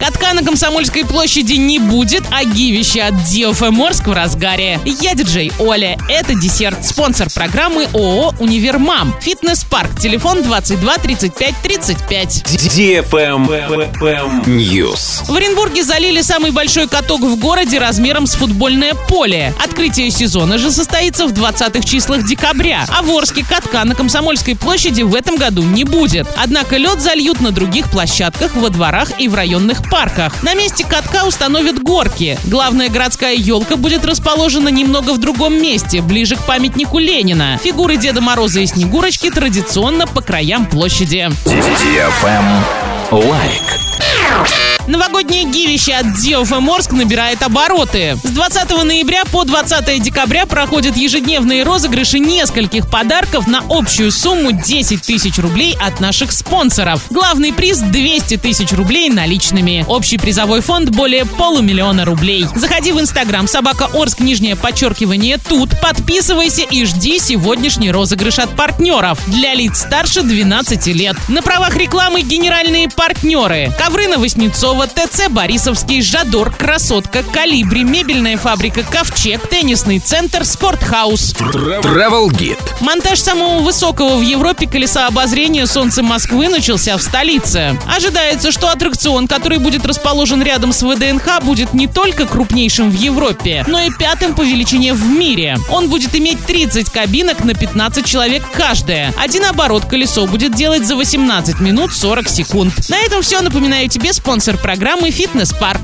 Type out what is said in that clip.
Катка на Комсомольской площади не будет, а гивище от DFM Орск в разгаре. Я диджей Оля. Это десерт. Спонсор программы ООО «Универмам». Фитнес-парк. Телефон 22 35 35. DFM News. В Оренбурге залили самый большой каток в городе размером с футбольное поле. Открытие сезона же состоится в 20-х числах декабря. А в Орске катка на Комсомольской площади в этом году не будет. Однако лед зальют на других площадках, во дворах и в районных парках. На месте катка установят горки. Главная городская елка будет расположена немного в другом месте, ближе к памятнику Ленина. Фигуры Деда Мороза и Снегурочки традиционно по краям площади. Лайк. Новогоднее гивище от DFM Орск набирает обороты. С 20 ноября по 20 декабря проходят ежедневные розыгрыши нескольких подарков на общую сумму 10 тысяч рублей от наших спонсоров. Главный приз 200 тысяч рублей наличными. Общий призовой фонд более полумиллиона рублей. Заходи в инстаграм собака Орск нижнее подчеркивание тут, подписывайся и жди сегодняшний розыгрыш от партнеров для лиц старше 12 лет. На правах рекламы генеральные партнеры. Ковры на Васнецова, ТЦ Борисовский, Жадор, Красотка, Калибри, мебельная фабрика Ковчег, теннисный центр, Спортхаус. Travel Guide. Монтаж самого высокого в Европе колеса обозрения «Солнце Москвы» начался в столице. Ожидается, что аттракцион, который будет расположен рядом с ВДНХ, будет не только крупнейшим в Европе, но и пятым по величине в мире. Он будет иметь 30 кабинок на 15 человек каждая. Один оборот колесо будет делать за 18 минут 40 секунд. На этом все. Напоминаю тебе спонсор программы «Фитнес-парк».